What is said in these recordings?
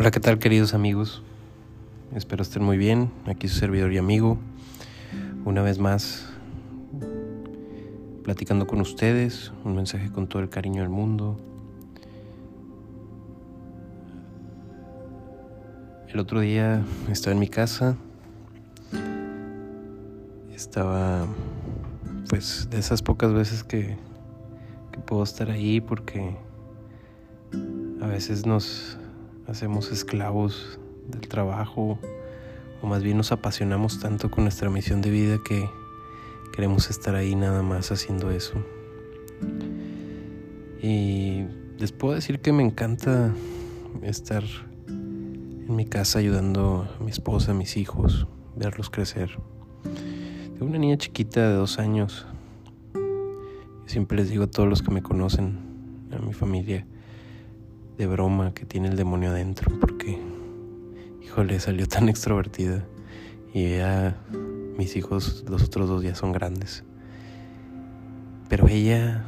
Hola, ¿qué tal queridos amigos? Espero estén muy bien. Aquí su servidor y amigo. Una vez más, platicando con ustedes. Un mensaje con todo el cariño del mundo. El otro día estaba en mi casa. Estaba, pues, de esas pocas veces que, que puedo estar ahí porque a veces nos hacemos esclavos del trabajo o más bien nos apasionamos tanto con nuestra misión de vida que queremos estar ahí nada más haciendo eso. Y les puedo decir que me encanta estar en mi casa ayudando a mi esposa, a mis hijos, verlos crecer. Tengo una niña chiquita de dos años. siempre les digo a todos los que me conocen, a mi familia, de broma que tiene el demonio adentro, porque, híjole, salió tan extrovertida. Y ya mis hijos, los otros dos ya son grandes. Pero ella,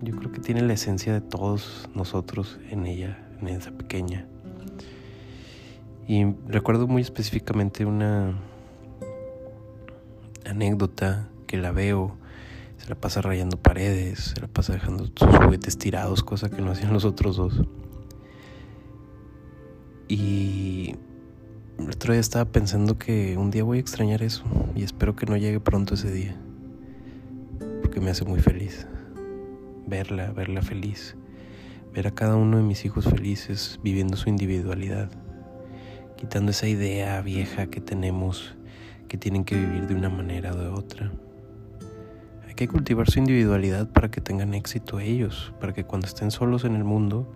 yo creo que tiene la esencia de todos nosotros en ella, en esa pequeña. Y recuerdo muy específicamente una anécdota que la veo, se la pasa rayando paredes, se la pasa dejando sus juguetes tirados, cosa que no hacían los otros dos. Y el otro día estaba pensando que un día voy a extrañar eso y espero que no llegue pronto ese día. Porque me hace muy feliz. Verla, verla feliz. Ver a cada uno de mis hijos felices viviendo su individualidad. Quitando esa idea vieja que tenemos que tienen que vivir de una manera o de otra. Hay que cultivar su individualidad para que tengan éxito ellos, para que cuando estén solos en el mundo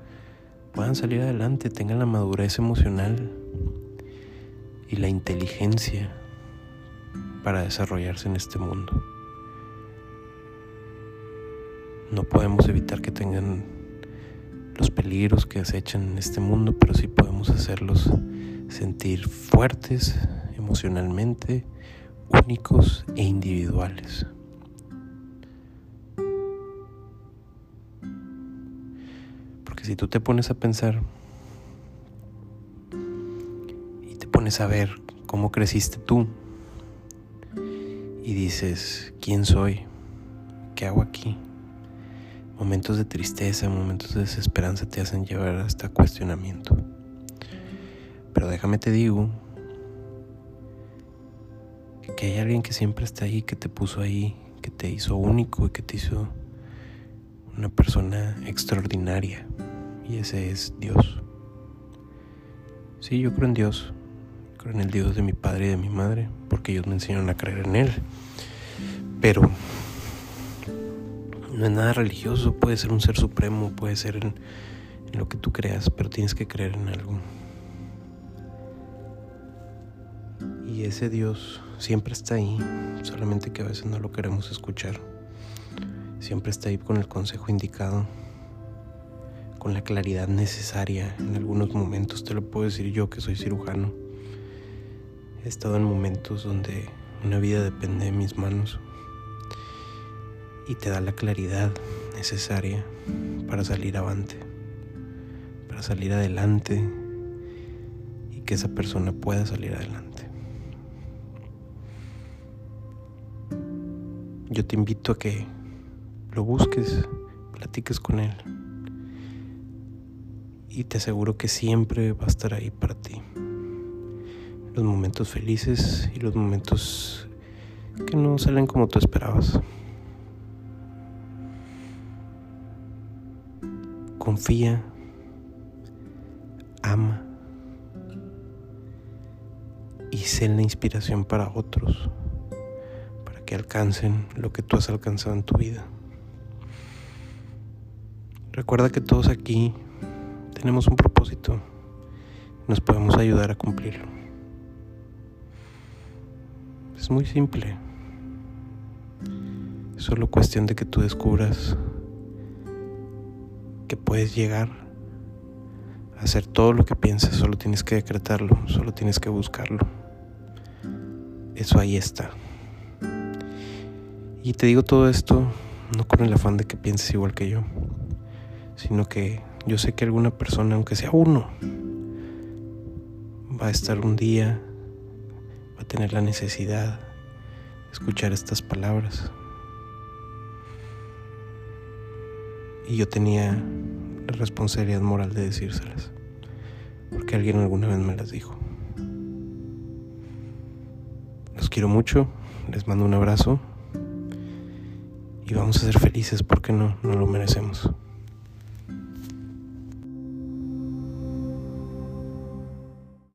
puedan salir adelante, tengan la madurez emocional y la inteligencia para desarrollarse en este mundo. No podemos evitar que tengan los peligros que acechan en este mundo, pero sí podemos hacerlos sentir fuertes emocionalmente, únicos e individuales. Si tú te pones a pensar y te pones a ver cómo creciste tú y dices, ¿quién soy? ¿Qué hago aquí? Momentos de tristeza, momentos de desesperanza te hacen llevar hasta cuestionamiento. Pero déjame te digo que hay alguien que siempre está ahí, que te puso ahí, que te hizo único y que te hizo una persona extraordinaria y ese es Dios. Sí, yo creo en Dios. Creo en el Dios de mi padre y de mi madre, porque ellos me enseñaron a creer en Él. Pero no es nada religioso, puede ser un ser supremo, puede ser en, en lo que tú creas, pero tienes que creer en algo. Y ese Dios siempre está ahí, solamente que a veces no lo queremos escuchar. Siempre está ahí con el consejo indicado con la claridad necesaria en algunos momentos. Te lo puedo decir yo que soy cirujano. He estado en momentos donde una vida depende de mis manos y te da la claridad necesaria para salir avante, para salir adelante y que esa persona pueda salir adelante. Yo te invito a que lo busques, platiques con él y te aseguro que siempre va a estar ahí para ti. Los momentos felices y los momentos que no salen como tú esperabas. Confía, ama y sé la inspiración para otros, para que alcancen lo que tú has alcanzado en tu vida. Recuerda que todos aquí tenemos un propósito, nos podemos ayudar a cumplirlo. Es muy simple. Es solo cuestión de que tú descubras que puedes llegar a hacer todo lo que piensas, solo tienes que decretarlo, solo tienes que buscarlo. Eso ahí está. Y te digo todo esto no con el afán de que pienses igual que yo, sino que yo sé que alguna persona, aunque sea uno, va a estar un día, va a tener la necesidad de escuchar estas palabras. Y yo tenía la responsabilidad moral de decírselas, porque alguien alguna vez me las dijo. Los quiero mucho, les mando un abrazo y vamos a ser felices porque no, no lo merecemos.